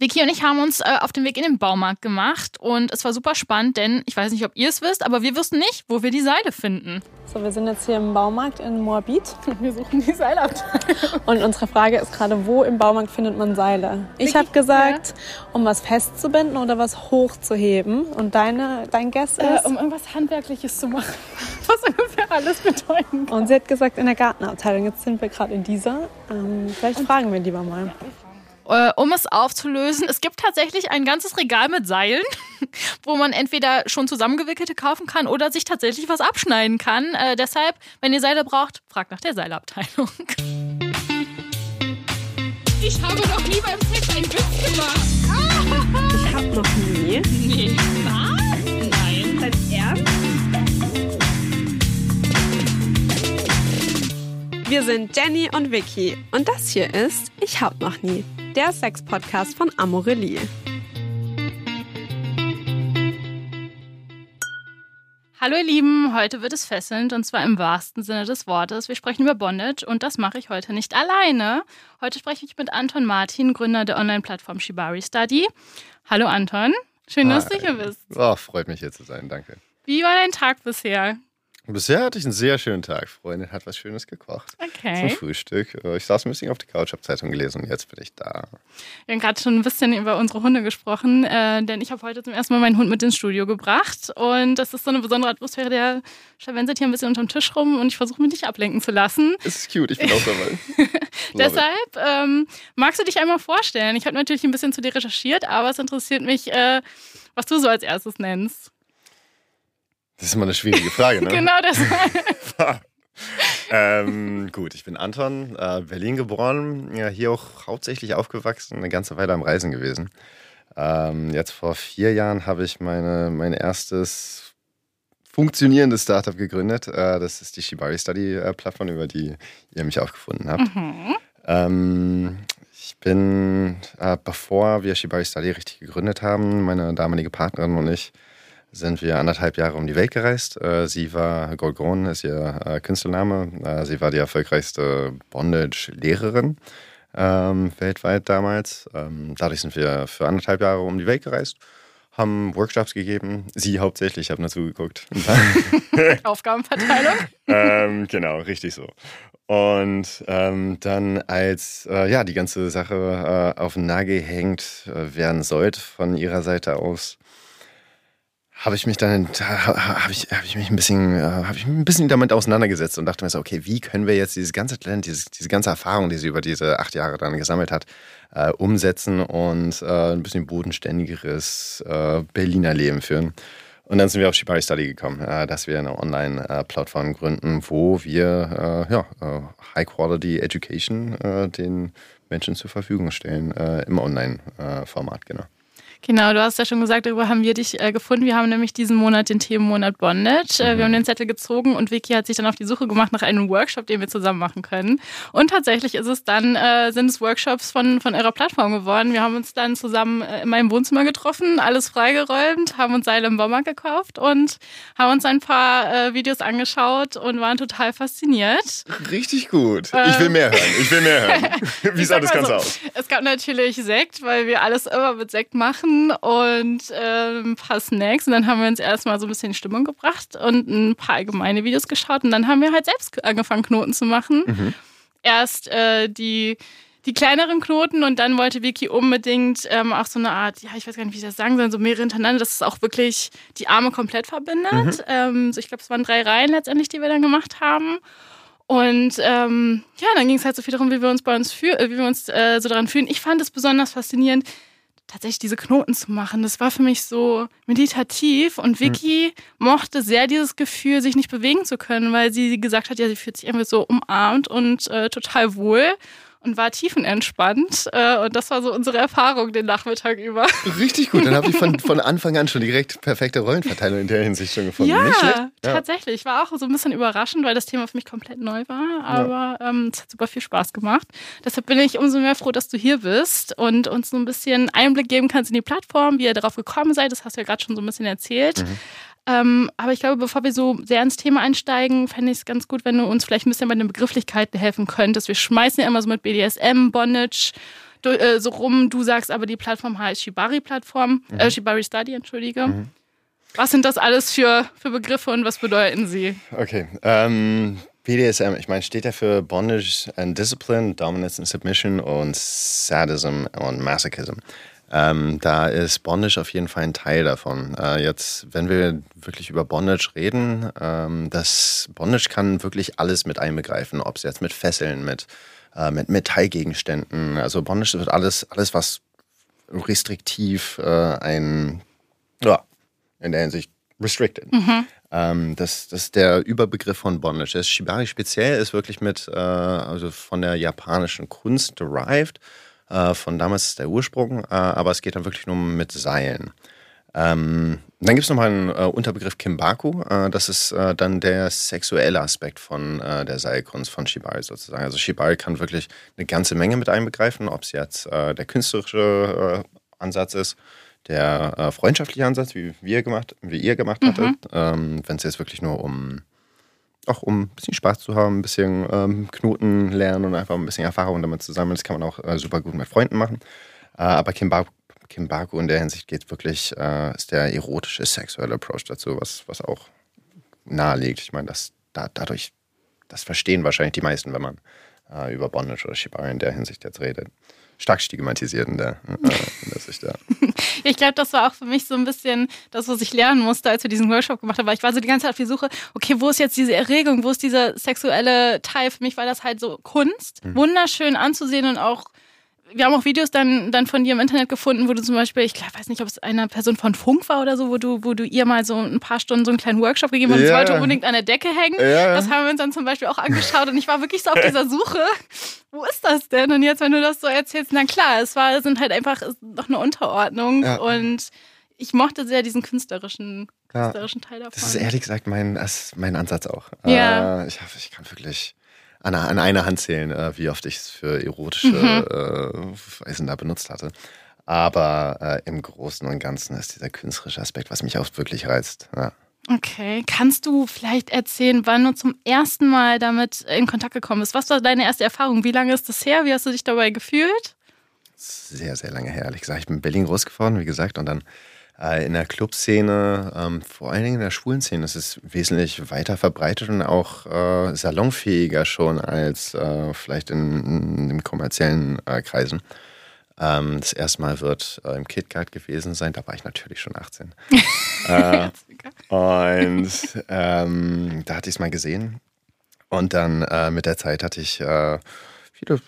Vicky und ich haben uns äh, auf den Weg in den Baumarkt gemacht und es war super spannend, denn ich weiß nicht, ob ihr es wisst, aber wir wussten nicht, wo wir die Seile finden. So, wir sind jetzt hier im Baumarkt in Moabit Wir suchen die Seilabteilung. und unsere Frage ist gerade, wo im Baumarkt findet man Seile? Ich habe gesagt, um was festzubinden oder was hochzuheben. Und deine, dein Guess ist? Äh, um irgendwas Handwerkliches zu machen, was ungefähr alles bedeuten kann. und sie hat gesagt, in der Gartenabteilung. Jetzt sind wir gerade in dieser. Ähm, vielleicht fragen wir lieber mal. Äh, um es aufzulösen, es gibt tatsächlich ein ganzes Regal mit Seilen, wo man entweder schon zusammengewickelte kaufen kann oder sich tatsächlich was abschneiden kann. Äh, deshalb, wenn ihr Seile braucht, fragt nach der Seilabteilung. Ich habe noch nie beim Sex einen Witz gemacht. Ich habe noch nie. Nee. Was? Nein. Dein Ernst? Wir sind Jenny und Vicky und das hier ist Ich hab noch nie, der Sex-Podcast von Amorelie. Hallo ihr Lieben, heute wird es fesselnd und zwar im wahrsten Sinne des Wortes. Wir sprechen über Bondage und das mache ich heute nicht alleine. Heute spreche ich mit Anton Martin, Gründer der Online-Plattform Shibari Study. Hallo Anton, schön, dass du Hi. hier bist. Oh, freut mich hier zu sein, danke. Wie war dein Tag bisher? Bisher hatte ich einen sehr schönen Tag. Freundin hat was Schönes gekocht. Zum Okay. Frühstück. Äh, Ich saß ein bisschen auf der Couch, habe Zeitung gelesen und jetzt bin ich da. Wir haben gerade schon ein bisschen über unsere Hunde gesprochen, äh, denn ich habe heute zum ersten Mal meinen Hund mit ins Studio gebracht und das ist so eine besondere Atmosphäre. Der scharwenselt hier ein bisschen unterm Tisch rum und ich versuche mich nicht ablenken zu lassen. Es ist cute, ich bin auch dabei. Deshalb ähm, magst du dich einmal vorstellen. Ich habe natürlich ein bisschen zu dir recherchiert, aber es interessiert mich, äh, was du so als erstes nennst. Das ist immer eine schwierige Frage, ne? Genau deshalb. ähm, gut, ich bin Anton, äh, Berlin geboren, ja, hier auch hauptsächlich aufgewachsen, eine ganze Weile am Reisen gewesen. Ähm, jetzt vor vier Jahren habe ich meine, mein erstes funktionierendes Startup gegründet. Äh, das ist die Shibari Study äh, Plattform, über die ihr mich aufgefunden habt. Mhm. Ähm, ich bin, äh, bevor wir Shibari Study richtig gegründet haben, meine damalige Partnerin und ich, sind wir anderthalb Jahre um die Welt gereist. Äh, sie war, Golgron ist ihr äh, Künstlername, äh, sie war die erfolgreichste Bondage-Lehrerin ähm, weltweit damals. Ähm, dadurch sind wir für anderthalb Jahre um die Welt gereist, haben Workshops gegeben, sie hauptsächlich, ich habe nur zugeguckt. Aufgabenverteilung. ähm, genau, richtig so. Und ähm, dann, als äh, ja die ganze Sache äh, auf den Nagel gehängt äh, werden sollte von ihrer Seite aus, habe ich mich dann ha- habe ich, hab ich mich ein bisschen äh, habe ich ein bisschen damit auseinandergesetzt und dachte mir so, okay, wie können wir jetzt dieses ganze Talent, dieses, diese ganze Erfahrung, die sie über diese acht Jahre dann gesammelt hat, äh, umsetzen und äh, ein bisschen bodenständiges äh, Berliner Leben führen. Und dann sind wir auf Shibari Study gekommen, äh, dass wir eine Online-Plattform gründen, wo wir äh, ja, äh, High-Quality Education den Menschen zur Verfügung stellen, im Online-Format, genau. Genau, du hast ja schon gesagt, darüber haben wir dich äh, gefunden. Wir haben nämlich diesen Monat den Themenmonat Bondage. Äh, wir haben den Zettel gezogen und Vicky hat sich dann auf die Suche gemacht nach einem Workshop, den wir zusammen machen können. Und tatsächlich ist es dann, äh, sind es Workshops von, von eurer Plattform geworden. Wir haben uns dann zusammen äh, in meinem Wohnzimmer getroffen, alles freigeräumt, haben uns Seile im Baumarkt gekauft und haben uns ein paar äh, Videos angeschaut und waren total fasziniert. Richtig gut. Ich will mehr hören. Ich will mehr hören. Wie Ähm, sah das Ganze so, aus? Es gab natürlich Sekt, weil wir alles immer mit Sekt machen und äh, ein paar Snacks. Und dann haben wir uns erstmal so ein bisschen in Stimmung gebracht und ein paar allgemeine Videos geschaut. Und dann haben wir halt selbst angefangen, Knoten zu machen. Mhm. Erst äh, die, die kleineren Knoten und dann wollte Vicky unbedingt ähm, auch so eine Art, ja, ich weiß gar nicht, wie ich das sagen soll, so mehrere hintereinander, dass es auch wirklich die Arme komplett verbindet. Mhm. Ähm, so, ich glaube, es waren drei Reihen letztendlich, die wir dann gemacht haben. Und ähm, ja, dann ging es halt so viel darum, wie wir uns bei uns fühl äh, wie wir uns äh, so daran fühlen. Ich fand es besonders faszinierend, tatsächlich diese Knoten zu machen. Das war für mich so meditativ und Vicky mochte sehr dieses Gefühl, sich nicht bewegen zu können, weil sie gesagt hat, ja, sie fühlt sich irgendwie so umarmt und äh, total wohl und war tiefenentspannt. Äh, und das war so unsere Erfahrung den Nachmittag über. Richtig gut. Dann habe ich von, von Anfang an schon direkt perfekte Rollenverteilung in der Hinsicht schon gefunden. Ja. Ja. tatsächlich. War auch so ein bisschen überraschend, weil das Thema für mich komplett neu war. Aber ähm, es hat super viel Spaß gemacht. Deshalb bin ich umso mehr froh, dass du hier bist und uns so ein bisschen Einblick geben kannst in die Plattform, wie ihr darauf gekommen seid. Das hast du ja gerade schon so ein bisschen erzählt. Ähm, aber ich glaube, bevor wir so sehr ins Thema einsteigen, fände ich es ganz gut, wenn du uns vielleicht ein bisschen bei den Begrifflichkeiten helfen könntest. Wir schmeißen ja immer so mit BDSM, Bondage, du, äh, so rum. Du sagst aber, die Plattform heißt Shibari-Plattform, Mhm. äh, Shibari Study, entschuldige. Was sind das alles für, für Begriffe und was bedeuten sie? Okay. Ähm, BDSM, ich meine, steht ja für Bondage and Discipline, Dominance and Submission und Sadism und Masochism. Ähm, da ist Bondage auf jeden Fall ein Teil davon. Äh, jetzt, wenn wir wirklich über Bondage reden, ähm, das Bondage kann wirklich alles mit einbegreifen, ob es jetzt mit Fesseln, mit, äh, mit Metallgegenständen, also Bondage wird alles, alles was restriktiv äh, ein, ja, in der Hinsicht restricted. Ähm, das, das ist der Überbegriff von Bondage. Das Shibari speziell ist wirklich mit, äh, also von der japanischen Kunst derived. Äh, von damals ist der Ursprung, äh, aber es geht dann wirklich nur mit Seilen. Ähm, dann gibt es nochmal einen äh, Unterbegriff Kimbaku. Äh, das ist äh, dann der sexuelle Aspekt von äh, der Seilkunst von Shibari sozusagen. Also Shibari kann wirklich eine ganze Menge mit einbegreifen, ob es jetzt äh, der künstlerische Ansatz ist, der freundschaftliche Ansatz, wie wir gemacht, wie ihr gemacht hattet. Ähm, Wenn es jetzt wirklich nur um auch um ein bisschen Spaß zu haben, ein bisschen ähm, Knoten lernen und einfach ein bisschen Erfahrung damit zu sammeln. Das kann man auch äh, super gut mit Freunden machen. Äh, aber Kimbaku, Kimbaku in der Hinsicht geht wirklich, äh, ist der erotische sexuelle Approach dazu, was, was auch nahe liegt. Ich meine, das, da, dadurch, das verstehen wahrscheinlich die meisten, wenn man äh, über Bondage oder Shibari in der Hinsicht jetzt redet. Stark stigmatisiert in der, äh, in der Sicht, ja. Ich glaube, das war auch für mich so ein bisschen das, was ich lernen musste, als wir diesen Workshop gemacht haben. Weil ich war so die ganze Zeit auf die Suche, okay, wo ist jetzt diese Erregung, wo ist dieser sexuelle Teil? Für mich war das halt so Kunst, wunderschön anzusehen und auch wir haben auch Videos dann, dann von dir im Internet gefunden, wo du zum Beispiel, ich weiß nicht, ob es eine Person von Funk war oder so, wo du, wo du ihr mal so ein paar Stunden so einen kleinen Workshop gegeben hast Ja. wollte unbedingt an der Decke hängen. Ja. Das haben wir uns dann zum Beispiel auch angeschaut und ich war wirklich so auf dieser Suche. Wo ist das denn? Und jetzt, wenn du das so erzählst, na klar, es war, sind halt einfach noch eine Unterordnung Ja. und ich mochte sehr diesen künstlerischen, künstlerischen Teil davon. Das ist ehrlich gesagt mein, mein Ansatz auch. Ja. Äh, ich, ich kann wirklich an, an einer Hand zählen, äh, wie oft ich es für erotische Mhm. äh, Weisen da benutzt hatte. Aber äh, im Großen und Ganzen ist dieser künstlerische Aspekt, was mich auch wirklich reizt. Ja. Okay, kannst du vielleicht erzählen, wann du zum ersten Mal damit in Kontakt gekommen bist? Was war deine erste Erfahrung? Wie lange ist das her? Wie hast du dich dabei gefühlt? Sehr, sehr lange her, ehrlich gesagt. Ich bin in Berlin groß geworden, wie gesagt, und dann in der Clubszene, ähm, vor allen Dingen in der schwulen Szene, ist es wesentlich weiter verbreitet und auch äh, salonfähiger schon als äh, vielleicht in, in den kommerziellen äh, Kreisen. Ähm, das erste Mal wird äh, im KitKat gewesen sein, da war ich natürlich schon 18. äh, und ähm, da hatte ich es mal gesehen. Und dann äh, mit der Zeit hatte ich äh, viele,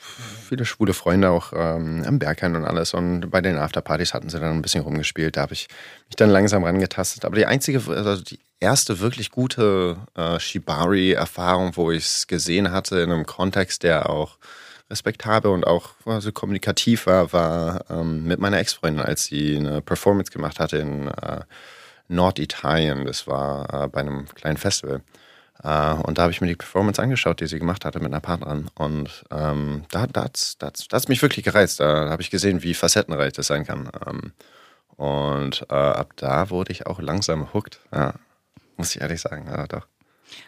viele schwule Freunde auch ähm, am Berghain und alles. Und bei den Afterpartys hatten sie dann ein bisschen rumgespielt. Da habe ich mich dann langsam rangetastet. Aber die einzige, also die erste wirklich gute äh, Shibari-Erfahrung, wo ich es gesehen hatte in einem Kontext, der auch respektabel und auch also kommunikativ war, war ähm, mit meiner Ex-Freundin, als sie eine Performance gemacht hatte in äh, Norditalien. Das war äh, bei einem kleinen Festival. Äh, und da habe ich mir die Performance angeschaut, die sie gemacht hatte mit einer Partnerin. Und ähm, da, da hat es da hat's, mich wirklich gereizt. Da habe ich gesehen, wie facettenreich das sein kann. Ähm, und äh, ab da wurde ich auch langsam hooked. Ja, muss ich ehrlich sagen. Ja, doch.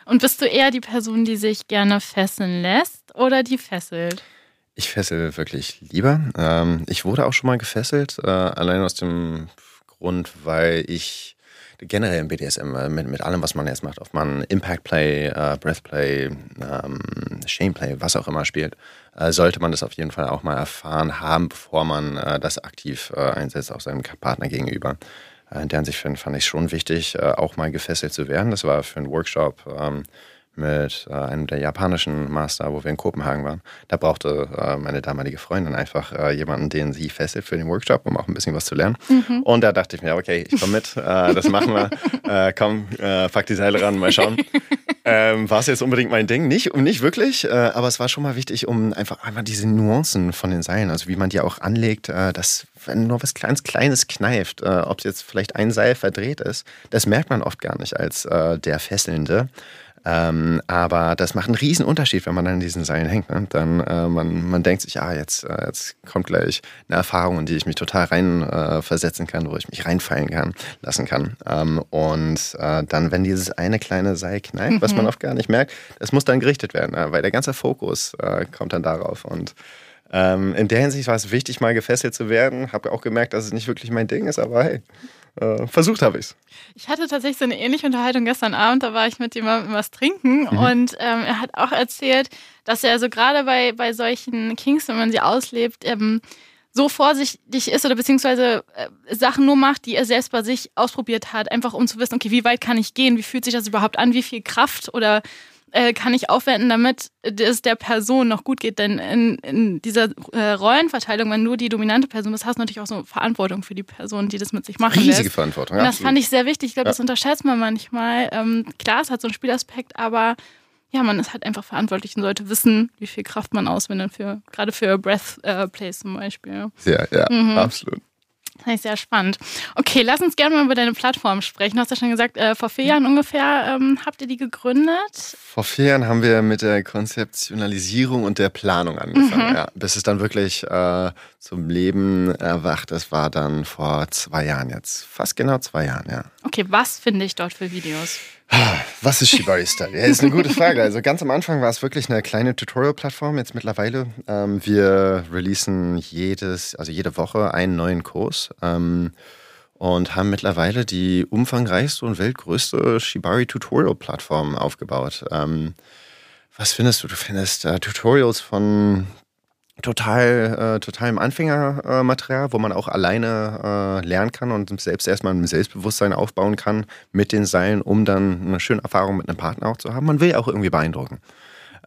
Und bist du eher die Person, die sich gerne fesseln lässt oder die fesselt? Ich fessel wirklich lieber. Ähm, ich wurde auch schon mal gefesselt, äh, allein aus dem Grund, weil ich generell im BDSM äh, mit, mit allem, was man jetzt macht, ob man Impact Play, äh, Breath Play, ähm, Shame Play, was auch immer spielt, äh, sollte man das auf jeden Fall auch mal erfahren haben, bevor man äh, das aktiv äh, einsetzt auf seinem Partner gegenüber. Äh, in der Hinsicht fand, ich schon wichtig, äh, auch mal gefesselt zu werden. Das war für einen Workshop ähm, mit äh, einem der japanischen Master, wo wir in Kopenhagen waren. Da brauchte äh, meine damalige Freundin einfach äh, jemanden, den sie fesselt für den Workshop, um auch ein bisschen was zu lernen. Und da dachte ich mir, okay, ich komme mit, äh, das machen wir. Äh, komm, äh, pack die Seile ran, mal schauen. Ähm, war es jetzt unbedingt mein Ding? Nicht, nicht wirklich, aber es war schon mal wichtig, um einfach einmal diese Nuancen von den Seilen, also wie man die auch anlegt, dass wenn nur was kleines, kleines kneift, ob es jetzt vielleicht ein Seil verdreht ist, das merkt man oft gar nicht als der Fesselnde. Ähm, aber das macht einen riesen Unterschied, wenn man an diesen Seilen hängt. Ne? Dann äh, man, man denkt sich, ah, jetzt, äh, jetzt kommt gleich eine Erfahrung, in die ich mich total rein äh, kann, wo ich mich reinfallen kann, lassen kann. Ähm, und äh, dann, wenn dieses eine kleine Seil knallt, was man oft gar nicht merkt, das muss dann gerichtet werden, äh, weil der ganze Fokus äh, kommt dann darauf. Und Ähm, in der Hinsicht war es wichtig, mal gefesselt zu werden. Habe auch gemerkt, dass es nicht wirklich mein Ding ist, aber hey, äh, versucht habe ich es. Ich hatte tatsächlich so eine ähnliche Unterhaltung gestern Abend. Da war ich mit jemandem was trinken mhm. und ähm, er hat auch erzählt, dass er also gerade bei, bei solchen Kings, wenn man sie auslebt, ähm, so vorsichtig ist oder beziehungsweise äh, Sachen nur macht, die er selbst bei sich ausprobiert hat, einfach um zu wissen, okay, wie weit kann ich gehen, wie fühlt sich das überhaupt an, wie viel Kraft oder äh, kann ich aufwenden, damit es der Person noch gut geht. Denn in, in dieser äh, Rollenverteilung, wenn du die dominante Person bist, hast du natürlich auch so Verantwortung für die Person, die das mit sich machen Riesige lässt. Verantwortung. Und das fand ich sehr wichtig. Ich glaube, ja. das unterschätzt man manchmal. Ähm, klar, es hat so einen Spielaspekt, aber ja, man ist halt einfach verantwortlich und sollte wissen, wie viel Kraft man auswendet für, gerade für Breath äh, Plays zum Beispiel. Ja, ja, mhm. absolut. Das ist sehr spannend. Okay, lass uns gerne mal über deine Plattform sprechen. Du hast ja schon gesagt, äh, vor vier Jahren ungefähr ähm, habt ihr die gegründet. Vor vier Jahren haben wir mit der Konzeptionalisierung und der Planung angefangen. Mhm. Ja, bis es dann wirklich äh, zum Leben erwacht. Das war dann vor zwei Jahren jetzt. Fast genau zwei Jahren, ja. Okay, was finde ich dort für Videos? Was ist Shibari Style? Ja, ist eine gute Frage. Also ganz am Anfang war es wirklich eine kleine Tutorial-Plattform. Jetzt mittlerweile ähm, wir releasen jedes, also jede Woche einen neuen Kurs ähm, und haben mittlerweile die umfangreichste und weltgrößte Shibari Tutorial-Plattform aufgebaut. Ähm, was findest du? Du findest äh, Tutorials von total, äh, totalem Anfängermaterial, wo man auch alleine äh, lernen kann und selbst erstmal ein Selbstbewusstsein aufbauen kann mit den Seilen, um dann eine schöne Erfahrung mit einem Partner auch zu haben. Man will ja auch irgendwie beeindrucken.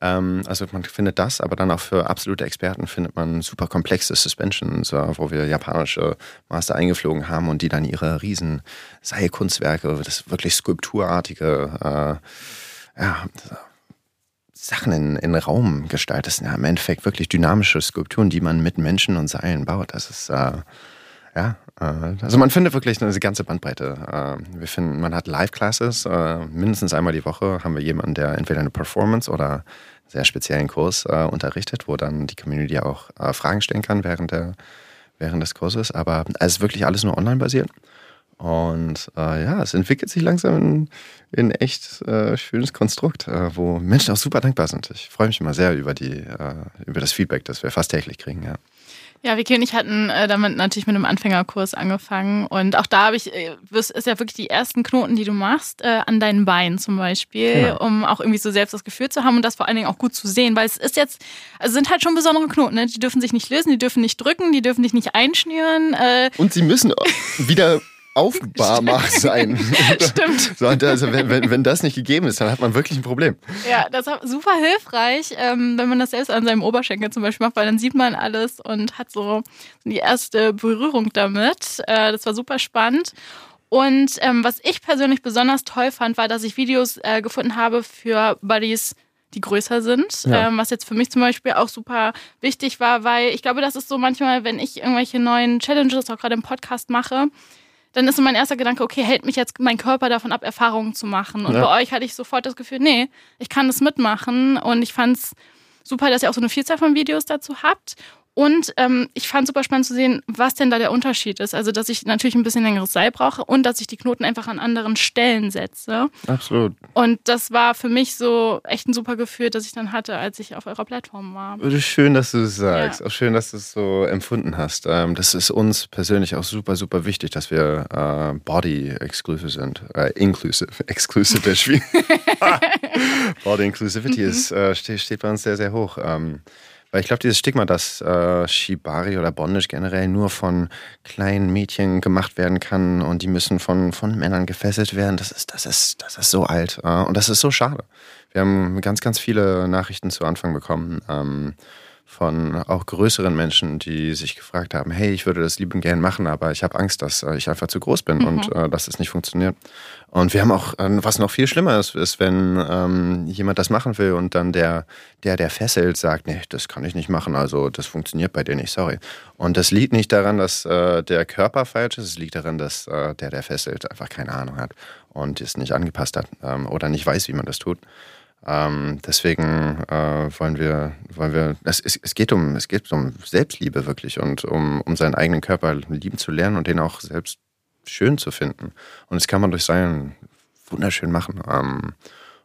Ähm, also man findet das, aber dann auch für absolute Experten findet man super komplexe Suspensions, äh, wo wir japanische Master eingeflogen haben und die dann ihre riesen Seilkunstwerke, das wirklich skulpturartige, äh, ja, Sachen in, in Raum sind ja im Endeffekt wirklich dynamische Skulpturen, die man mit Menschen und Seilen baut. Das ist, äh, ja, äh, also man findet wirklich eine ganze Bandbreite. Äh, wir finden, man hat Live-Classes, äh, mindestens einmal die Woche haben wir jemanden, der entweder eine Performance oder einen sehr speziellen Kurs unterrichtet, wo dann die Community auch Fragen stellen kann während, der, während des Kurses. Aber es ist wirklich alles nur online basiert. Und äh, ja, es entwickelt sich langsam in, in echt äh, schönes Konstrukt, äh, wo Menschen auch super dankbar sind. Ich freue mich immer sehr über, die, äh, über das Feedback, das wir fast täglich kriegen. Ja. Ja, Vicky und ich hatten äh, damit natürlich mit einem Anfängerkurs angefangen. Und auch da habe ich, äh, ist ja wirklich die ersten Knoten, die du machst, äh, an deinen Beinen zum Beispiel, genau. um auch irgendwie so selbst das Gefühl zu haben und das vor allen Dingen auch gut zu sehen. Weil es ist jetzt, also sind halt schon besondere Knoten, ne? Die dürfen sich nicht lösen, die dürfen nicht drücken, die dürfen dich nicht einschnüren. Äh und sie müssen wieder aufbarbar sein. Stimmt. So, also wenn, wenn, wenn das nicht gegeben ist, dann hat man wirklich ein Problem. Ja, das ist super hilfreich, ähm, wenn man das selbst an seinem Oberschenkel zum Beispiel macht, weil dann sieht man alles und hat so die erste Berührung damit. Äh, das war super spannend. Und ähm, was ich persönlich besonders toll fand, war, dass ich Videos äh, gefunden habe für Buddies, die größer sind. Ja. Ähm, was jetzt für mich zum Beispiel auch super wichtig war, weil ich glaube, das ist so manchmal, wenn ich irgendwelche neuen Challenges auch gerade im Podcast mache, dann ist so mein erster Gedanke, okay, hält mich jetzt mein Körper davon ab, Erfahrungen zu machen. Und ja. bei euch hatte ich sofort das Gefühl, nee, ich kann das mitmachen. Und ich fand es super, dass ihr auch so eine Vielzahl von Videos dazu habt. Und ähm, ich fand super spannend zu sehen, was denn da der Unterschied ist. Also, dass ich natürlich ein bisschen längeres Seil brauche und dass ich die Knoten einfach an anderen Stellen setze. Absolut. Und das war für mich so echt ein super Gefühl, das ich dann hatte, als ich auf eurer Plattform war. Schön, dass du es sagst. Ja. Auch schön, dass du es so empfunden hast. Ähm, das ist uns persönlich auch super, super wichtig, dass wir äh, Body-exclusive sind. Äh, inclusive. Exclusive ist wie. Body Inclusivity mhm. ist, äh, steht, steht bei uns sehr, sehr hoch. Ähm, weil ich glaube, dieses Stigma, dass äh, Shibari oder Bondage generell nur von kleinen Mädchen gemacht werden kann und die müssen von, von Männern gefesselt werden, das ist, das ist, das ist so alt. Äh, und das ist so schade. Wir haben ganz, ganz viele Nachrichten zu Anfang bekommen. Ähm, von auch größeren Menschen, die sich gefragt haben, hey, ich würde das liebend gern machen, aber ich habe Angst, dass äh, ich einfach zu groß bin mhm. und äh, dass es nicht funktioniert. Und wir haben auch, äh, was noch viel schlimmer ist, ist, wenn ähm, jemand das machen will und dann der, der, der fesselt, sagt, nee, das kann ich nicht machen, also das funktioniert bei dir nicht, sorry. Und das liegt nicht daran, dass äh, der Körper falsch ist, es liegt daran, dass äh, der, der fesselt, einfach keine Ahnung hat und es nicht angepasst hat ähm, oder nicht weiß, wie man das tut. Ähm, deswegen äh, wollen wir, wollen wir, es, es, es, geht um, es geht um Selbstliebe wirklich und um, um seinen eigenen Körper lieben zu lernen und den auch selbst schön zu finden. Und das kann man durch Seilen wunderschön machen. Ähm,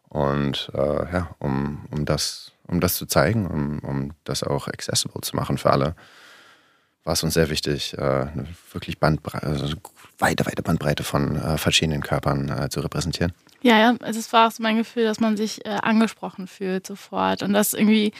und äh, ja, um, um das um das zu zeigen, um, um das auch accessible zu machen für alle, war es uns sehr wichtig, äh, eine wirklich Bandbreite, also weite, weite Bandbreite von äh, verschiedenen Körpern äh, zu repräsentieren. Ja, ja, also es war auch so mein Gefühl, dass man sich angesprochen fühlt sofort und dass irgendwie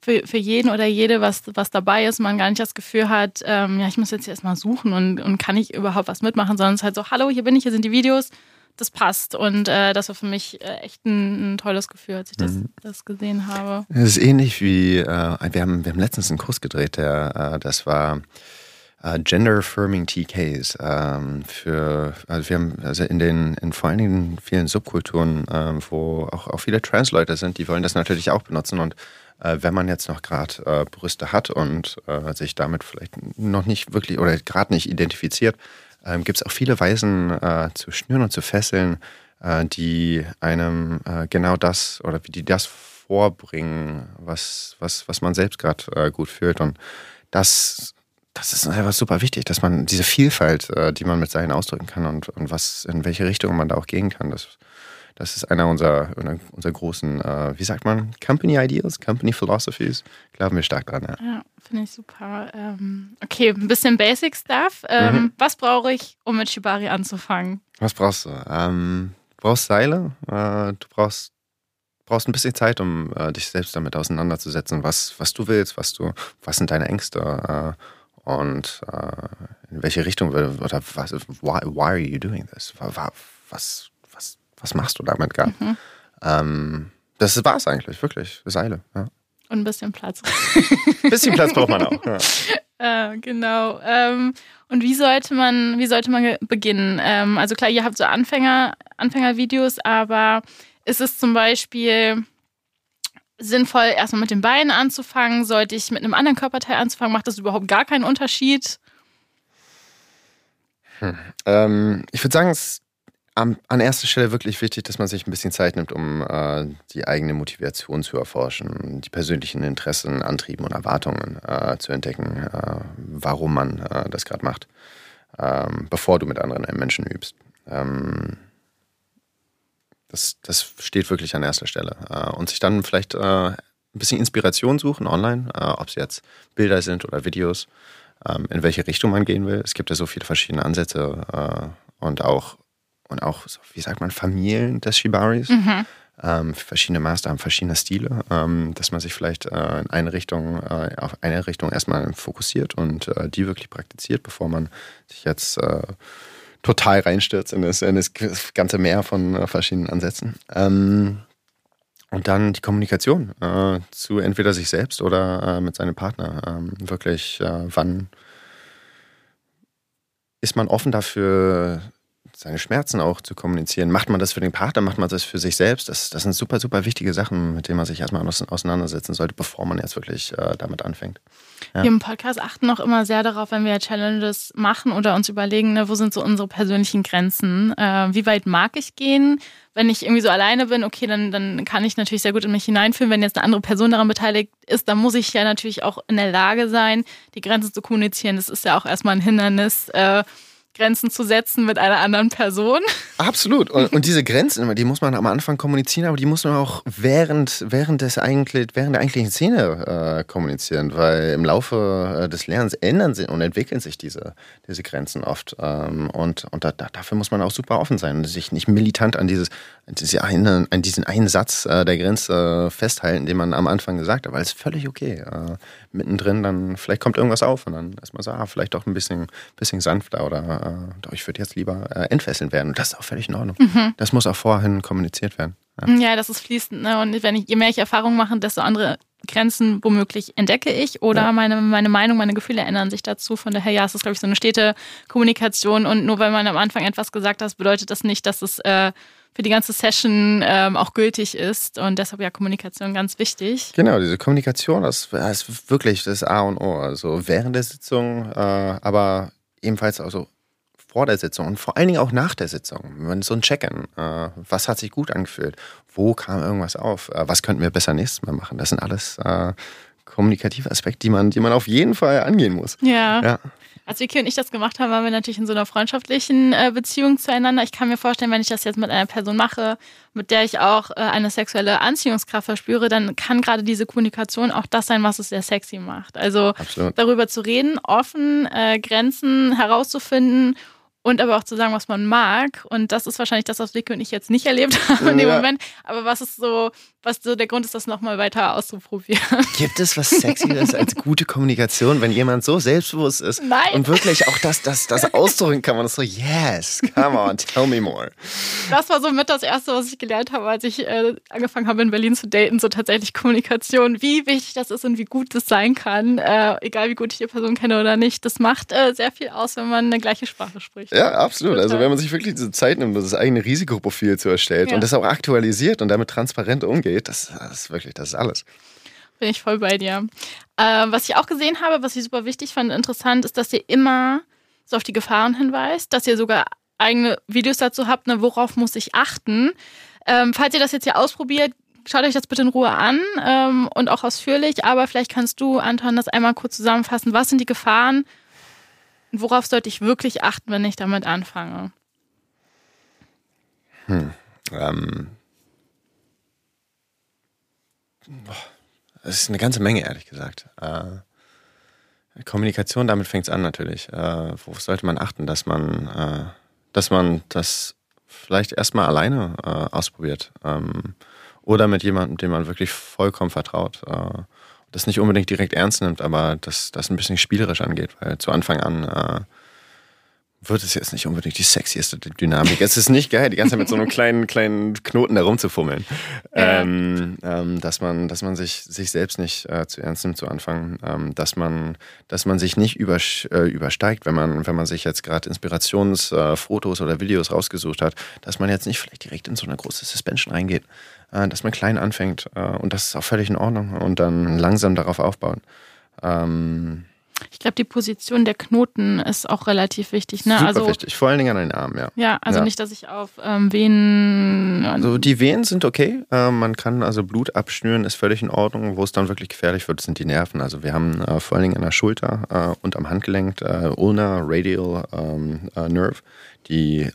für, für jeden oder jede was, was dabei ist, man gar nicht das Gefühl hat, ähm, ja, ich muss jetzt erstmal suchen und, und kann ich überhaupt was mitmachen, sondern es ist halt so, hallo, hier bin ich, hier sind die Videos, das passt. Und äh, das war für mich äh, echt ein, ein, tolles Gefühl, als ich das, mhm. das gesehen habe. Es ist ähnlich wie, äh, wir, haben, wir haben letztens einen Kurs gedreht, der, äh, das war äh, Gender Affirming TKs. Ähm, für, also wir haben also in den, in vor allen Dingen vielen Subkulturen, ähm, wo auch, auch viele Trans-Leute sind, die wollen das natürlich auch benutzen und äh, wenn man jetzt noch gerade Brüste hat und sich damit vielleicht noch nicht wirklich oder gerade nicht identifiziert, ähm, gibt es auch viele Weisen äh, zu schnüren und zu fesseln, äh, die einem äh, genau das oder die das vorbringen, was, was, was man selbst gerade äh, gut fühlt. Und das, das ist einfach super wichtig, dass man diese Vielfalt, äh, die man mit Seinen ausdrücken kann und, und was, in welche Richtung man da auch gehen kann, das, das ist einer unserer, unserer großen, äh, wie sagt man, Company Ideas, Company Philosophies. Glauben wir stark dran, ja. Ja, finde ich super. Ähm, okay, ein bisschen Basic Stuff. Ähm, mhm. Was brauche ich, um mit Shibari anzufangen? Was brauchst du? Ähm, du brauchst Seile, äh, du brauchst brauchst ein bisschen Zeit, um äh, dich selbst damit auseinanderzusetzen, was, was du willst, was du, was sind deine Ängste äh, und äh, in welche Richtung oder was, why, why are you doing this? Was, was machst du damit gar? Mhm. Ähm, das war es eigentlich, wirklich. Seile. Ja. Und ein bisschen Platz. ein bisschen Platz braucht man auch. Ja. Äh, genau. Ähm, und wie sollte man, wie sollte man beginnen? Ähm, also klar, ihr habt so Anfänger, Anfängervideos, aber ist es zum Beispiel sinnvoll, erstmal mit den Beinen anzufangen? Sollte ich mit einem anderen Körperteil anzufangen? Macht das überhaupt gar keinen Unterschied? Hm. Ähm, ich würde sagen, es an, erster Stelle wirklich wichtig, dass man sich ein bisschen Zeit nimmt, um äh, die eigene Motivation zu erforschen, die persönlichen Interessen, Antrieben und Erwartungen äh, zu entdecken, äh, warum man äh, das gerade macht, ähm, bevor du mit anderen Menschen übst. Ähm, das, das steht wirklich an erster Stelle. Äh, und sich dann vielleicht äh, ein bisschen Inspiration suchen online, ob es jetzt Bilder sind oder Videos, ähm, in welche Richtung man gehen will. Es gibt ja so viele verschiedene Ansätze und auch und auch, so, wie sagt man, Familien des Shibaris. Mhm. Ähm, verschiedene Master haben verschiedene Stile, ähm, dass man sich vielleicht äh, in eine Richtung, äh, auf eine Richtung erstmal fokussiert und äh, die wirklich praktiziert, bevor man sich jetzt äh, total reinstürzt in das, in das, ganze Meer von äh, verschiedenen Ansätzen. Ähm, und dann die Kommunikation äh, zu entweder sich selbst oder mit seinem Partner. Ähm, wirklich, wann ist man offen dafür, seine Schmerzen auch zu kommunizieren. Macht man das für den Partner, macht man das für sich selbst? Das, das sind super, super wichtige Sachen, mit denen man sich erstmal auseinandersetzen sollte, bevor man jetzt wirklich äh, damit anfängt. Ja. Wir im Podcast achten auch immer sehr darauf, wenn wir Challenges machen oder uns überlegen, ne, wo sind so unsere persönlichen Grenzen? Äh, wie weit mag ich gehen? Wenn ich irgendwie so alleine bin, okay, dann, dann kann ich natürlich sehr gut in mich hineinfühlen. Wenn jetzt eine andere Person daran beteiligt ist, dann muss ich ja natürlich auch in der Lage sein, die Grenzen zu kommunizieren. Das ist ja auch erstmal ein Hindernis. Äh, Grenzen zu setzen mit einer anderen Person. Absolut. Und, und, diese Grenzen, die muss man am Anfang kommunizieren, aber die muss man auch während, während, des eigentlich, während der eigentlichen Szene äh, kommunizieren, weil im Laufe äh, des Lernens ändern sich und entwickeln sich diese, diese Grenzen oft. Ähm, und und da, da, dafür muss man auch super offen sein und sich nicht militant an, dieses, diese eine, an diesen einen Satz äh, der Grenze festhalten, den man am Anfang gesagt hat, weil es völlig okay. Äh, mittendrin dann, vielleicht kommt irgendwas auf und dann erstmal so, ah, vielleicht doch ein bisschen, bisschen sanfter oder äh, ich würde jetzt lieber äh, entfesseln werden. Und das ist auch völlig in Ordnung. Mhm. Das muss auch vorhin kommuniziert werden. Ja, ja das ist fließend. Ne? Und wenn ich, je mehr ich Erfahrung mache, desto andere Grenzen womöglich entdecke ich oder ja. meine, meine Meinung, meine Gefühle ändern sich dazu. Von daher, ja, es ist, glaube ich, so eine stete Kommunikation. Und nur weil man am Anfang etwas gesagt hat, bedeutet das nicht, dass es äh, für die ganze Session ähm, auch gültig ist. Und deshalb ja Kommunikation ganz wichtig. Genau, diese Kommunikation, das, das ist wirklich das A und O. Also während der Sitzung, äh, aber ebenfalls also vor der Sitzung und vor allen Dingen auch nach der Sitzung. Wenn so ein Check-in, äh, was hat sich gut angefühlt? Wo kam irgendwas auf? Äh, was könnten wir besser nächstes Mal machen? Das sind alles äh, kommunikative Aspekte, die man, die man auf jeden Fall angehen muss. Ja. ja. Als Vicky und ich das gemacht haben, waren wir natürlich in so einer freundschaftlichen äh, Beziehung zueinander. Ich kann mir vorstellen, wenn ich das jetzt mit einer Person mache, mit der ich auch äh, eine sexuelle Anziehungskraft verspüre, dann kann gerade diese Kommunikation auch das sein, was es sehr sexy macht. Also Absolut. darüber zu reden, offen äh, Grenzen herauszufinden und aber auch zu sagen, was man mag. Und das ist wahrscheinlich das, was Vicky und ich jetzt nicht erlebt haben in dem ja. Moment. Aber was ist so, was so der Grund ist, das nochmal weiter auszuprobieren. Gibt es was Sexieres als gute Kommunikation, wenn jemand so selbstbewusst ist Nein. und wirklich auch das, das, das ausdrücken kann? Man ist so, yes, come on, tell me more. Das war so mit das Erste, was ich gelernt habe, als ich äh, angefangen habe, in Berlin zu daten, so tatsächlich Kommunikation, wie wichtig das ist und wie gut das sein kann, äh, egal wie gut ich die Person kenne oder nicht. Das macht äh, sehr viel aus, wenn man eine gleiche Sprache spricht. Ja, absolut. Total. Also wenn man sich wirklich diese Zeit nimmt, das eigene Risikoprofil zu erstellen ja. und das auch aktualisiert und damit transparent umgeht, das, das ist wirklich, das ist alles. Bin ich voll bei dir. Äh, was ich auch gesehen habe, was ich super wichtig fand, interessant, ist, dass ihr immer so auf die Gefahren hinweist, dass ihr sogar eigene Videos dazu habt, ne, worauf muss ich achten. Ähm, falls ihr das jetzt hier ausprobiert, schaut euch das bitte in Ruhe an ähm, und auch ausführlich. Aber vielleicht kannst du, Anton, das einmal kurz zusammenfassen. Was sind die Gefahren worauf sollte ich wirklich achten, wenn ich damit anfange? Hm. Ähm. Das ist eine ganze Menge, ehrlich gesagt. Äh, Kommunikation, damit fängt es an natürlich. Äh, worauf sollte man achten, dass man, äh, dass man das vielleicht erstmal alleine äh, ausprobiert. Ähm, oder mit jemandem, dem man wirklich vollkommen vertraut. Äh, das nicht unbedingt direkt ernst nimmt, aber das, das ein bisschen spielerisch angeht, weil zu Anfang an äh, wird es jetzt nicht unbedingt die sexieste Dynamik. Es ist nicht geil, die ganze Zeit mit so einem kleinen, kleinen Knoten da rumzufummeln. Ja. Ähm, ähm, dass man, dass man sich, sich selbst nicht äh, zu ernst nimmt zu Anfang. Ähm, dass man, dass man sich nicht über, äh, übersteigt, wenn man, wenn man sich jetzt gerade Inspirationsfotos äh, oder Videos rausgesucht hat, dass man jetzt nicht vielleicht direkt in so eine große Suspension reingeht. Äh, dass man klein anfängt äh, und das ist auch völlig in Ordnung und dann langsam darauf aufbauen. Ähm, ich glaube, die Position der Knoten ist auch relativ wichtig. Ne? Super also, wichtig, vor allen Dingen an den Armen, ja. Ja, also ja. nicht, dass ich auf ähm, Venen. Also die Venen sind okay. Äh, man kann also Blut abschnüren, ist völlig in Ordnung. Wo es dann wirklich gefährlich wird, sind die Nerven. Also wir haben äh, vor allen Dingen an der Schulter äh, und am Handgelenk äh, Ulnar Radial ähm, äh, Nerve, die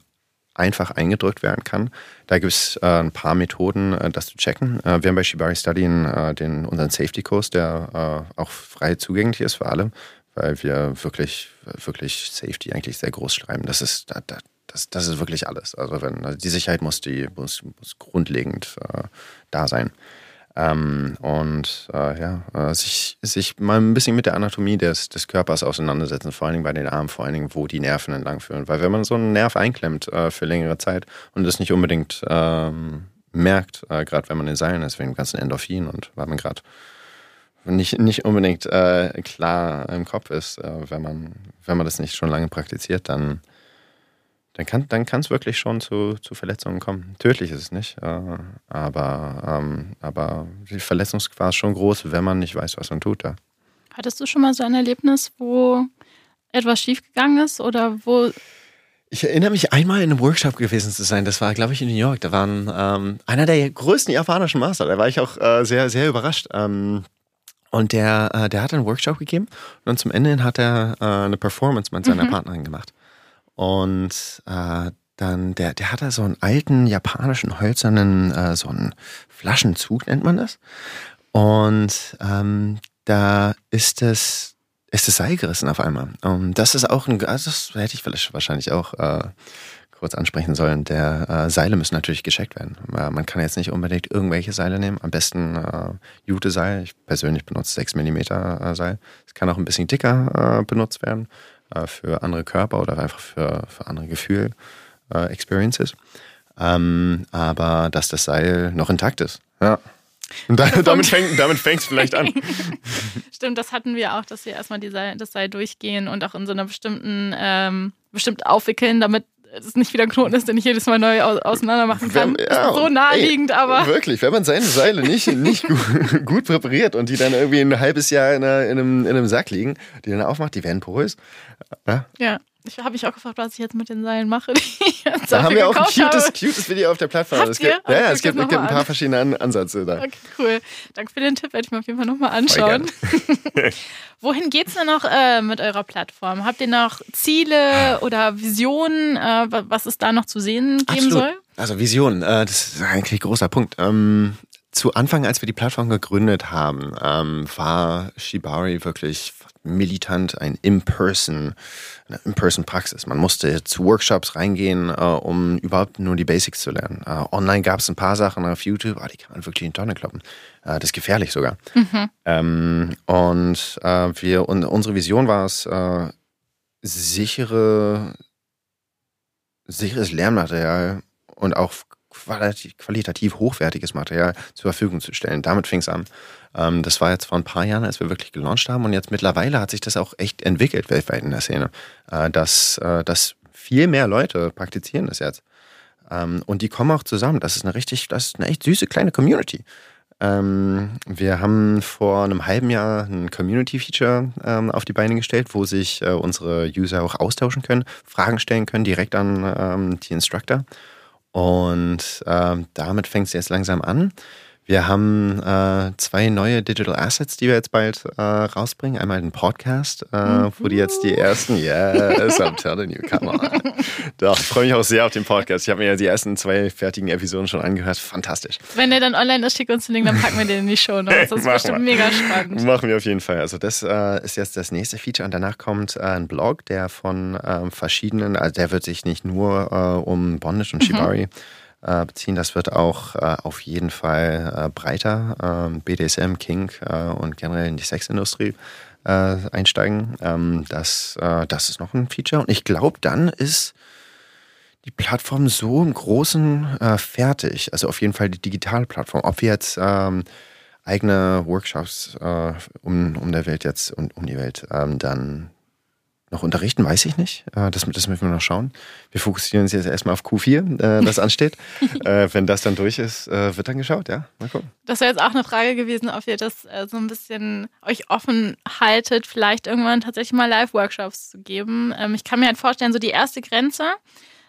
einfach eingedrückt werden kann. Da gibt es äh, ein paar Methoden, äh, das zu checken. Äh, wir haben bei Shibari Study äh, den, unseren Safety-Kurs, der äh, auch frei zugänglich ist für alle, weil wir wirklich, wirklich Safety eigentlich sehr groß schreiben. Das ist, da, da, das, das ist wirklich alles. Also, wenn, also die Sicherheit muss, die, muss, muss grundlegend äh, da sein. Ähm, und äh, ja, äh, sich, sich mal ein bisschen mit der Anatomie des, des Körpers auseinandersetzen, vor allen Dingen bei den Armen, vor allen Dingen, wo die Nerven entlang führen. Weil wenn man so einen Nerv einklemmt äh, für längere Zeit und das nicht unbedingt ähm, merkt, äh, gerade wenn man in Seilen ist, wegen dem ganzen Endorphin und weil man gerade nicht, nicht unbedingt äh, klar im Kopf ist, wenn, man, wenn man das nicht schon lange praktiziert, dann dann kann dann es wirklich schon zu, zu Verletzungen kommen. Tödlich ist es nicht, äh, aber, ähm, aber die Verletzungsgefahr ist schon groß, wenn man nicht weiß, was man tut. Ja. Hattest du schon mal so ein Erlebnis, wo etwas schiefgegangen ist oder wo ich erinnere mich einmal in einem Workshop gewesen zu sein. Das war, glaube ich, in New York. Da waren ähm, einer der größten japanischen Master. Da war ich auch äh, sehr, sehr überrascht. Ähm, und der, äh, der hat einen Workshop gegeben und dann zum Ende hin hat er äh, eine Performance mit seiner mhm. Partnerin gemacht. Und äh, dann, der, der hatte so einen alten japanischen hölzernen, äh, so einen Flaschenzug nennt man das. Und ähm, da ist es, ist das Seil gerissen auf einmal. Und das ist auch ein, also das hätte ich vielleicht wahrscheinlich auch äh, kurz ansprechen sollen. Der äh, Seile müssen natürlich gecheckt werden. Äh, man kann jetzt nicht unbedingt irgendwelche Seile nehmen. Am besten äh, Jute-Seil. Ich persönlich benutze 6 mm äh, Seil. Es kann auch ein bisschen dicker äh, benutzt werden. Äh, für andere Körper oder einfach für, für andere Gefühl, äh, Experiences. Ähm, aber dass das Seil noch intakt ist. Ja. Und da, damit fängt damit es vielleicht an. Stimmt, das hatten wir auch, dass wir erstmal Seil, das Seil durchgehen und auch in so einer bestimmten, ähm, bestimmt aufwickeln, damit es nicht wieder ein Knoten ist, den ich jedes Mal neu auseinander machen kann. Wenn, ja, so naheliegend, ey, aber. Wirklich, wenn man seine Seile nicht, nicht gut, gut, präpariert und die dann irgendwie ein halbes Jahr in, einer, in, einem, in einem Sack liegen, die dann aufmacht, die werden porös. Ja. ja. Ich habe mich auch gefragt, was ich jetzt mit den Seilen mache. Da haben wir auch ein cutes, habe. cutes Video auf der Plattform. Habt Es gibt, ja, ja, es gibt, es gibt ein paar verschiedene An Ansätze da. Okay, cool. Danke für den Tipp, werde ich mir auf jeden Fall nochmal anschauen. Wohin geht's denn noch äh, mit eurer Plattform? Habt ihr noch Ziele oder Visionen, äh, wa- was es da noch zu sehen geben Absolut. soll? Also Vision, äh, das ist eigentlich ein großer Punkt. Ähm, zu Anfang, als wir die Plattform gegründet haben, ähm, war Shibari wirklich militant ein In-Person, eine In-Person-Praxis. Man musste zu Workshops reingehen, äh, um überhaupt nur die Basics zu lernen. Äh, online gab es ein paar Sachen auf YouTube, aber die kann man wirklich in die Tonne kloppen. Äh, das ist gefährlich sogar. Ähm, und äh, wir, und unsere Vision war es, äh, sichere, sicheres Lernmaterial und auch qualitativ, hochwertiges Material zur Verfügung zu stellen. Damit fing es an. Ähm, das war jetzt vor ein paar Jahren, als wir wirklich gelauncht haben und jetzt mittlerweile hat sich das auch echt entwickelt weltweit in der Szene, äh, dass, äh, dass viel mehr Leute praktizieren das jetzt. Ähm, und die kommen auch zusammen. Das ist eine richtig, das ist eine echt süße kleine Community. Ähm, wir haben vor einem halben Jahr ein Community-Feature ähm, auf die Beine gestellt, wo sich äh, unsere User auch austauschen können, Fragen stellen können direkt an ähm, die Instructor. Und ähm, damit fängt es jetzt langsam an. Wir haben äh, zwei neue Digital Assets, die wir jetzt bald äh, rausbringen. Einmal den Podcast, äh, wo die jetzt die ersten, yes, I'm telling you, come on. Doch, ich freue mich auch sehr auf den Podcast. Ich habe mir ja die ersten zwei fertigen Episoden schon angehört. Fantastisch. Wenn der dann online ist, schickt uns den Link, dann packen wir den in die Show Notes. Das ist Machen bestimmt wir. mega spannend. Machen wir auf jeden Fall. Also das äh, ist jetzt das nächste Feature und danach kommt äh, ein Blog, der von ähm, verschiedenen, also der wird sich nicht nur äh, um Bondage und Shibari äh, beziehen, das wird auch äh, auf jeden Fall äh, breiter, ähm, BDSM, Kink äh, und generell in die Sexindustrie äh, einsteigen. Ähm, das, äh, das ist noch ein Feature und ich glaube, dann ist die Plattform so im Großen fertig. Also auf jeden Fall die digitale Plattform. Ob wir jetzt ähm, eigene Workshops um, um der Welt jetzt und um die Welt ähm, dann noch unterrichten, weiß ich nicht. Äh, das, das müssen wir noch schauen. Wir fokussieren uns jetzt erstmal auf Q4, äh, das ansteht. äh, wenn das dann durch ist, wird dann geschaut, ja. Mal gucken. Das wäre jetzt auch eine Frage gewesen, ob ihr das so ein bisschen euch offen haltet, vielleicht irgendwann tatsächlich mal Live-Workshops zu geben. Ähm, ich kann mir halt vorstellen, so die erste Grenze,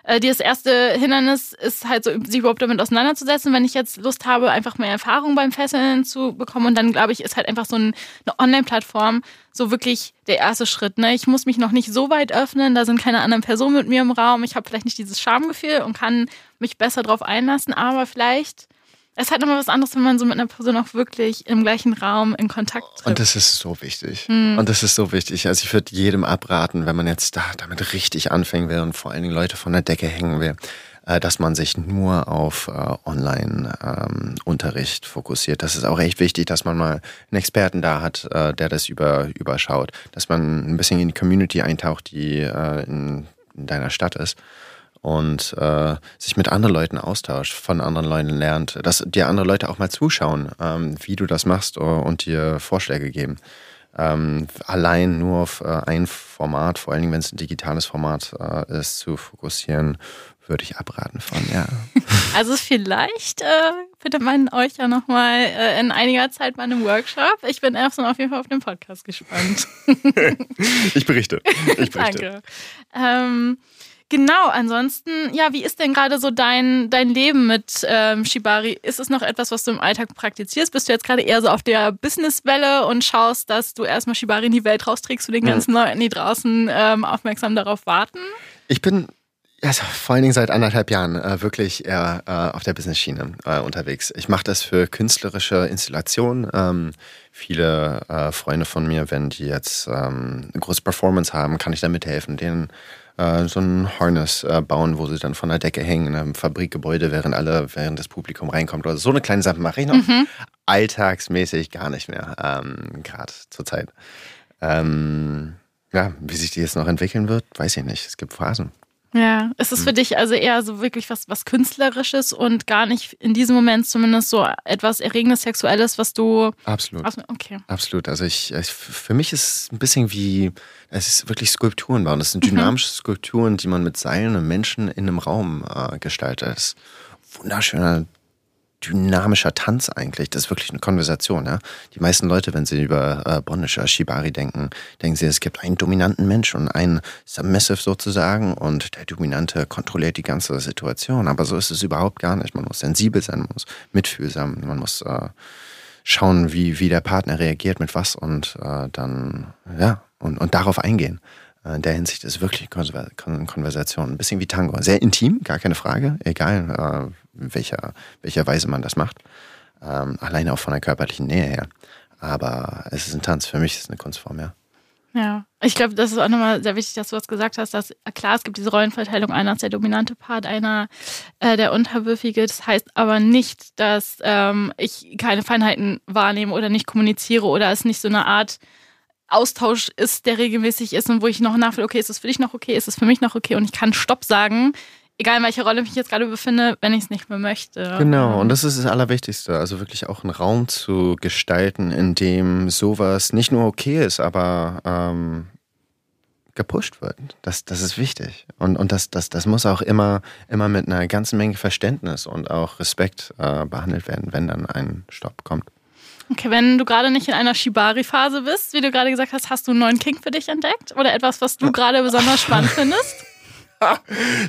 das erste Hindernis ist halt so, sich überhaupt damit auseinanderzusetzen. Wenn ich jetzt Lust habe, einfach mehr Erfahrung beim Fesseln zu bekommen und dann glaube ich, ist halt einfach so ein, eine Online-Plattform so wirklich der erste Schritt. Ne? Ich muss mich noch nicht so weit öffnen, da sind keine anderen Personen mit mir im Raum. Ich habe vielleicht nicht dieses Schamgefühl und kann mich besser darauf einlassen, aber vielleicht es ist halt nochmal was anderes, wenn man so mit einer Person auch wirklich im gleichen Raum in Kontakt tritt. Und das ist so wichtig. Und das ist so wichtig. Also ich würde jedem abraten, wenn man jetzt da damit richtig anfangen will und vor allen Dingen Leute von der Decke hängen will, äh, dass man sich nur auf äh, Online-Unterricht fokussiert. Das ist auch echt wichtig, dass man mal einen Experten da hat, äh, der das über, überschaut. Dass man ein bisschen in die Community eintaucht, die in deiner Stadt ist und äh, sich mit anderen Leuten austauscht, von anderen Leuten lernt, dass dir andere Leute auch mal zuschauen, ähm, wie du das machst äh, und dir Vorschläge geben. Ähm, allein nur auf äh, ein Format, vor allen Dingen, wenn es ein digitales Format äh, ist, zu fokussieren, würde ich abraten von, ja. Also vielleicht äh, findet man euch ja nochmal äh, in einiger Zeit bei einem Workshop. Ich bin erstmal auf jeden Fall auf den Podcast gespannt. Ich berichte. Ich berichte. Danke. Ähm, genau, ansonsten, ja, wie ist denn gerade so dein, dein Leben mit ähm, Shibari? Ist es noch etwas, was du im Alltag praktizierst? Bist du jetzt gerade eher so auf der Businesswelle und schaust, dass du erstmal Shibari in die Welt rausträgst zu den ganzen Leuten, die draußen ähm, aufmerksam darauf warten? Ich bin also vor allen Dingen seit anderthalb Jahren äh, wirklich eher äh, auf der Business-Schiene äh, unterwegs. Ich mache das für künstlerische Installationen. Ähm, viele äh, Freunde von mir, wenn die jetzt ähm, eine große Performance haben, kann ich da mithelfen, denen äh, so ein Harness äh, bauen, wo sie dann von der Decke hängen in einem Fabrikgebäude, während alle, während das Publikum reinkommt. Oder so eine kleine Sache mache ich noch. Alltagsmäßig gar nicht mehr, ähm, gerade zur Zeit. Ähm, ja, wie sich die jetzt noch entwickeln wird, weiß ich nicht. Es gibt Phasen. Ja, ist es für dich also eher so wirklich was, was Künstlerisches und gar nicht in diesem Moment zumindest so etwas Erregendes Sexuelles, was du. Absolut. Okay. Absolut. Also ich, ich, für mich ist es ein bisschen wie, es ist wirklich Skulpturen bauen. Das sind dynamische Skulpturen, die man mit Seilen und Menschen in einem Raum äh, gestaltet. Das ist wunderschöner dynamischer Tanz eigentlich. Das ist wirklich eine Konversation. Ja? Die meisten Leute, wenn sie über äh, oder Shibari denken, denken sie, es gibt einen dominanten Mensch und einen Submissive sozusagen und der Dominante kontrolliert die ganze Situation. Aber so ist es überhaupt gar nicht. Man muss sensibel sein, man muss mitfühlsam, man muss äh, schauen, wie, wie der Partner reagiert, mit was und äh, dann, ja, und, und darauf eingehen. Äh, in der Hinsicht ist wirklich Konversation ein bisschen wie Tango. Sehr intim, gar keine Frage, egal äh, welcher, welcher Weise man das macht. Ähm, alleine auch von der körperlichen Nähe her. Aber es ist ein Tanz, für mich ist es eine Kunstform, ja. Ja, ich glaube, das ist auch nochmal sehr wichtig, dass du was gesagt hast, dass klar, es gibt diese Rollenverteilung, einer ist der dominante Part, einer äh, der unterwürfige. Das heißt aber nicht, dass ähm, ich keine Feinheiten wahrnehme oder nicht kommuniziere oder es nicht so eine Art Austausch ist, der regelmäßig ist und wo ich noch nachfühle, okay, ist es für dich noch okay, ist es für mich noch okay und ich kann Stopp sagen, egal in welcher Rolle ich mich jetzt gerade befinde, wenn ich es nicht mehr möchte. Genau, und das ist das Allerwichtigste. Also wirklich auch einen Raum zu gestalten, in dem sowas nicht nur okay ist, aber ähm, gepusht wird. Das, das ist wichtig. Und, und das, das, das muss auch immer, immer mit einer ganzen Menge Verständnis und auch Respekt äh, behandelt werden, wenn dann ein Stopp kommt. Okay, wenn du gerade nicht in einer Shibari-Phase bist, wie du gerade gesagt hast, hast du einen neuen King für dich entdeckt? Oder etwas, was du gerade besonders spannend findest?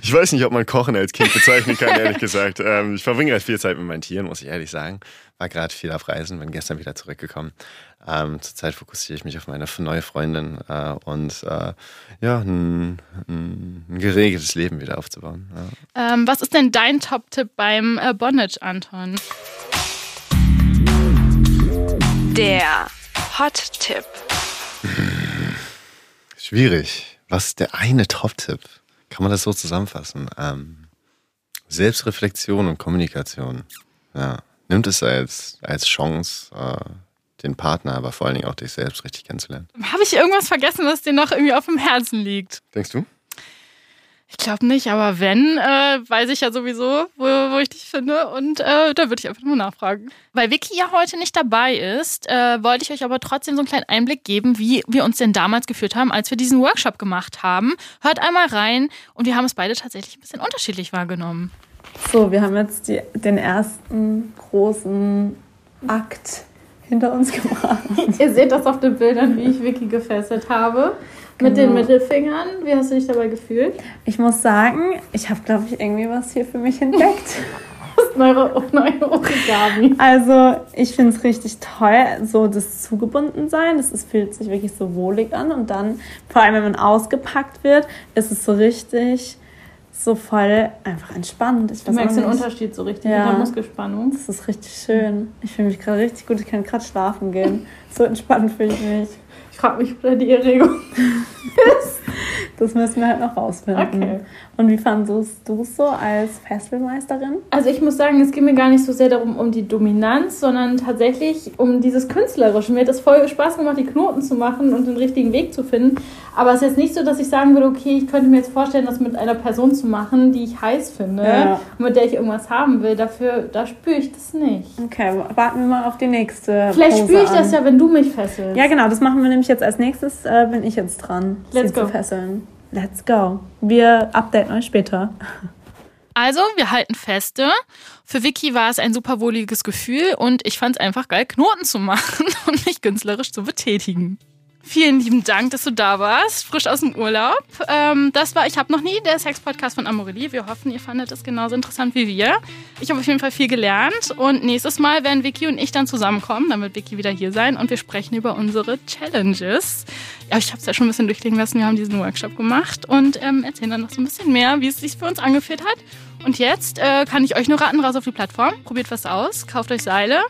Ich weiß nicht, ob man Kochen als Kind bezeichnen kann, ehrlich gesagt. Ähm, ich verbringe halt viel Zeit mit meinen Tieren, muss ich ehrlich sagen. War gerade viel auf Reisen, bin gestern wieder zurückgekommen. Ähm, zurzeit fokussiere ich mich auf meine neue Freundin äh, und äh, ja, ein, ein, geregeltes Leben wieder aufzubauen. Ja. Ähm, was ist denn dein Top-Tipp beim äh, Bondage, Anton? Der Hot-Tipp. Schwierig. Was ist der eine Top-Tipp? Kann man das so zusammenfassen? Ähm, Selbstreflexion und Kommunikation. Ja. Nimmt es als, als Chance, äh, den Partner, aber vor allen Dingen auch dich selbst richtig kennenzulernen. Habe ich irgendwas vergessen, was dir noch irgendwie auf dem Herzen liegt? Denkst du? Ich glaube nicht, aber wenn, äh, weiß ich ja sowieso, wo, wo ich dich finde. Und äh, da würde ich einfach nur nachfragen. Weil Vicky ja heute nicht dabei ist, äh, wollte ich euch aber trotzdem so einen kleinen Einblick geben, wie wir uns denn damals geführt haben, als wir diesen Workshop gemacht haben. Hört einmal rein und wir haben es beide tatsächlich ein bisschen unterschiedlich wahrgenommen. So, wir haben jetzt die, den ersten großen Akt hinter uns gebracht. Ihr seht das auf den Bildern, wie ich Vicky gefesselt habe. Mit den genau. Mittelfingern. Wie hast du dich dabei gefühlt? Ich muss sagen, ich habe, glaube ich, irgendwie was hier für mich entdeckt. neue, neue Origami. Also, ich finde es richtig toll, so das Zugebundensein. Das ist, fühlt sich wirklich so wohlig an. Und dann, vor allem, wenn man ausgepackt wird, ist es so richtig so voll einfach entspannt. Ich du merkst den Unterschied so richtig ja. in der Muskelspannung. Das ist richtig schön. Ich fühle mich gerade richtig gut. Ich kann gerade schlafen gehen. so entspannt fühle ich mich. Ich frage mich, ob die Erregung ist. Das müssen wir halt noch rausfinden. Okay. Und wie fandest du es so als Fesselmeisterin? Also ich muss sagen, es geht mir gar nicht so sehr darum, um die Dominanz, sondern tatsächlich um dieses Künstlerische. Mir hat es voll Spaß gemacht, die Knoten zu machen und den richtigen Weg zu finden. Aber es ist jetzt nicht so, dass ich sagen würde, okay, ich könnte mir jetzt vorstellen, das mit einer Person zu machen, die ich heiß finde ja. und mit der ich irgendwas haben will. Dafür, da spüre ich das nicht. Okay, warten wir mal auf die nächste. Vielleicht spüre ich an. das ja, wenn du mich fesselst. Ja, genau, das machen wir nämlich jetzt als nächstes, äh, bin ich jetzt dran, Let's sie go. zu fesseln. Let's go. Wir updaten euch später. Also, wir halten feste. Für Vicky war es ein super wohliges Gefühl und ich fand es einfach geil, Knoten zu machen und mich künstlerisch zu betätigen. Vielen lieben Dank, dass du da warst, frisch aus dem Urlaub. Ähm, das war Ich hab noch nie, der Sex-Podcast von Amorelie. Wir hoffen, ihr fandet es genauso interessant wie wir. Ich habe auf jeden Fall viel gelernt und nächstes Mal werden Vicky und ich dann zusammenkommen, dann wird Vicky wieder hier sein und wir sprechen über unsere Challenges. Ja, ich habe es ja schon ein bisschen durchlegen lassen, wir haben diesen Workshop gemacht und ähm, erzählen dann noch so ein bisschen mehr, wie es sich für uns angefühlt hat. Und jetzt äh, kann ich euch nur raten, raus auf die Plattform, probiert was aus, kauft euch Seile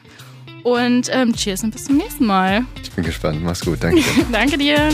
und ähm, cheers und bis zum nächsten Mal. Ich bin gespannt. Mach's gut. Danke. Danke dir.